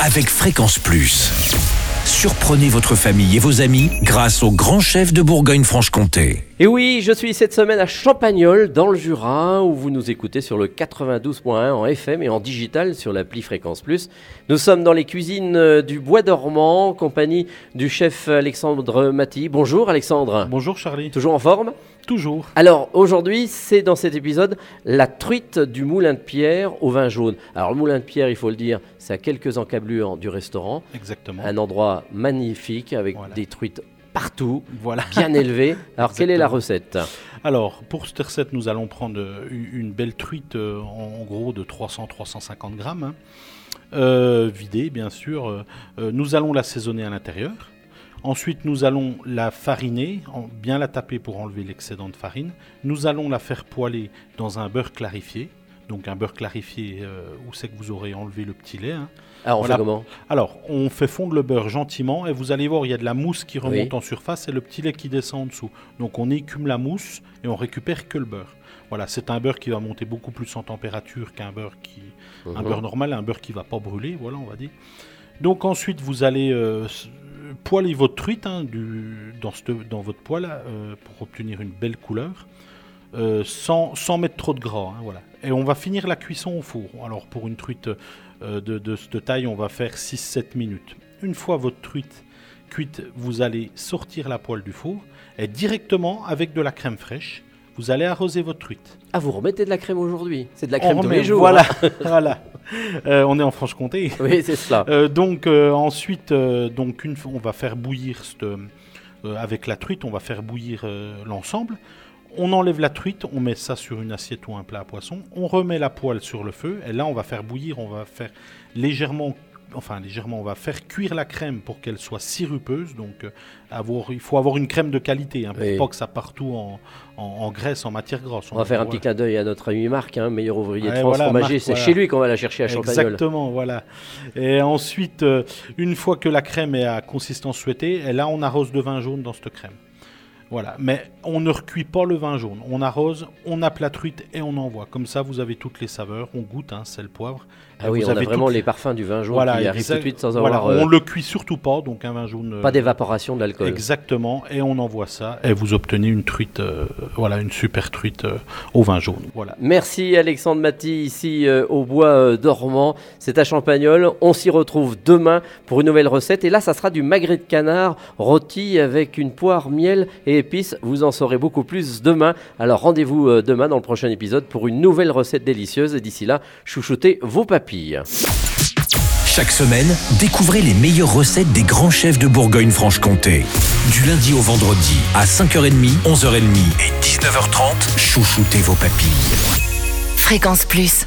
avec Fréquence Plus. Surprenez votre famille et vos amis grâce au grand chef de Bourgogne-Franche-Comté. Et oui, je suis cette semaine à Champagnol, dans le Jura, où vous nous écoutez sur le 92.1 en FM et en digital sur l'appli Fréquence Plus. Nous sommes dans les cuisines euh, du Bois dormant, en compagnie du chef Alexandre Maty. Bonjour Alexandre. Bonjour Charlie. Toujours en forme? Toujours. Alors aujourd'hui, c'est dans cet épisode la truite du moulin de pierre au vin jaune. Alors le moulin de pierre, il faut le dire, c'est à quelques encablures du restaurant. Exactement. Un endroit magnifique avec Voilà. des truites partout, Voilà. bien élevées. Alors quelle est la recette Alors, pour cette recette, nous allons prendre une belle truite, euh, en gros de 300-350 grammes, hein. Euh, vidée bien sûr. Euh, nous allons l'assaisonner à l'intérieur. Ensuite, nous allons la fariner, en- bien la taper pour enlever l'excédent de farine. Nous allons la faire poêler dans un beurre clarifié. Donc un beurre clarifié euh, où c'est que vous aurez enlevé le petit lait. hein. Alors on Voilà. fait comment? Alors, on fait fondre le beurre gentiment et vous allez voir, il y a de la mousse qui remonte Oui. en surface et le petit lait qui descend en dessous. Donc, on écume la mousse et on récupère que le beurre. Voilà, c'est un beurre qui va monter beaucoup plus en température qu'un beurre qui, un Mhm. beurre normal, un beurre qui va pas brûler, voilà, on va dire. Donc ensuite, vous allez euh, poêler votre truite hein, du- dans, cette- dans votre poêle euh, pour obtenir une belle couleur, euh, sans, sans mettre trop de gras. hein, voilà. Et on va finir la cuisson au four. Alors pour une truite euh, de, de cette taille, on va faire 6-7 minutes. Une fois votre truite cuite, vous allez sortir la poêle du four et directement avec de la crème fraîche, vous allez arroser votre truite. Ah, vous remettez de la crème aujourd'hui C'est de la On crème tous remet- les jours Voilà, hein voilà. Euh, on est en Franche-Comté. Oui, c'est cela. Euh, donc euh, ensuite, donc une, fois- on va faire bouillir cette, avec la truite, on va faire bouillir l'ensemble. On enlève la truite, on met ça sur une assiette ou un plat à poisson. On remet la poêle sur le feu et là on va faire bouillir, on va faire légèrement, enfin légèrement, on va faire cuire la crème pour qu'elle soit sirupeuse. Donc euh, avoir, il faut avoir une crème de qualité, hein, pour Oui. pas que ça partout en, en, en graisse, en matière grasse. On va faire un petit clin d'œil à notre ami Marc, hein, meilleur ouvrier de France voilà, fromager. Marc, C'est voilà. chez lui qu'on va la chercher à Champagnol. Exactement, voilà. Et ensuite, euh, une fois que la crème est à consistance souhaitée, et là on arrose de vin jaune dans cette crème. Voilà, mais on ne recuit pas le vin jaune. On arrose, on truite et on envoie. Comme ça, vous avez toutes les saveurs. On goûte, hein, sel, poivre. Ah oui, vous on a avez vraiment toutes- les parfums du vin jaune Voilà, qui arrivent tout de suite sans voilà, avoir euh, On le cuit surtout pas, donc un vin jaune. euh, pas d'évaporation de l'alcool. Exactement, et on envoie ça, et vous obtenez une truite, euh, voilà, une super truite euh, au vin jaune. Voilà. Merci Alexandre Maty, ici euh, au bois euh, dormant. C'est à Champagnol. On s'y retrouve demain pour une nouvelle recette. Et là, ça sera du magret de canard rôti avec une poire, miel et épices. Vous en saurez beaucoup plus demain. Alors rendez-vous euh, demain dans le prochain épisode pour une nouvelle recette délicieuse. Et d'ici là, chouchoutez vos papilles. Chaque semaine, découvrez les meilleures recettes des grands chefs de Bourgogne-Franche-Comté. Du lundi au vendredi, à 5h30, 11h30 et 19h30, chouchoutez vos papilles. Fréquence Plus.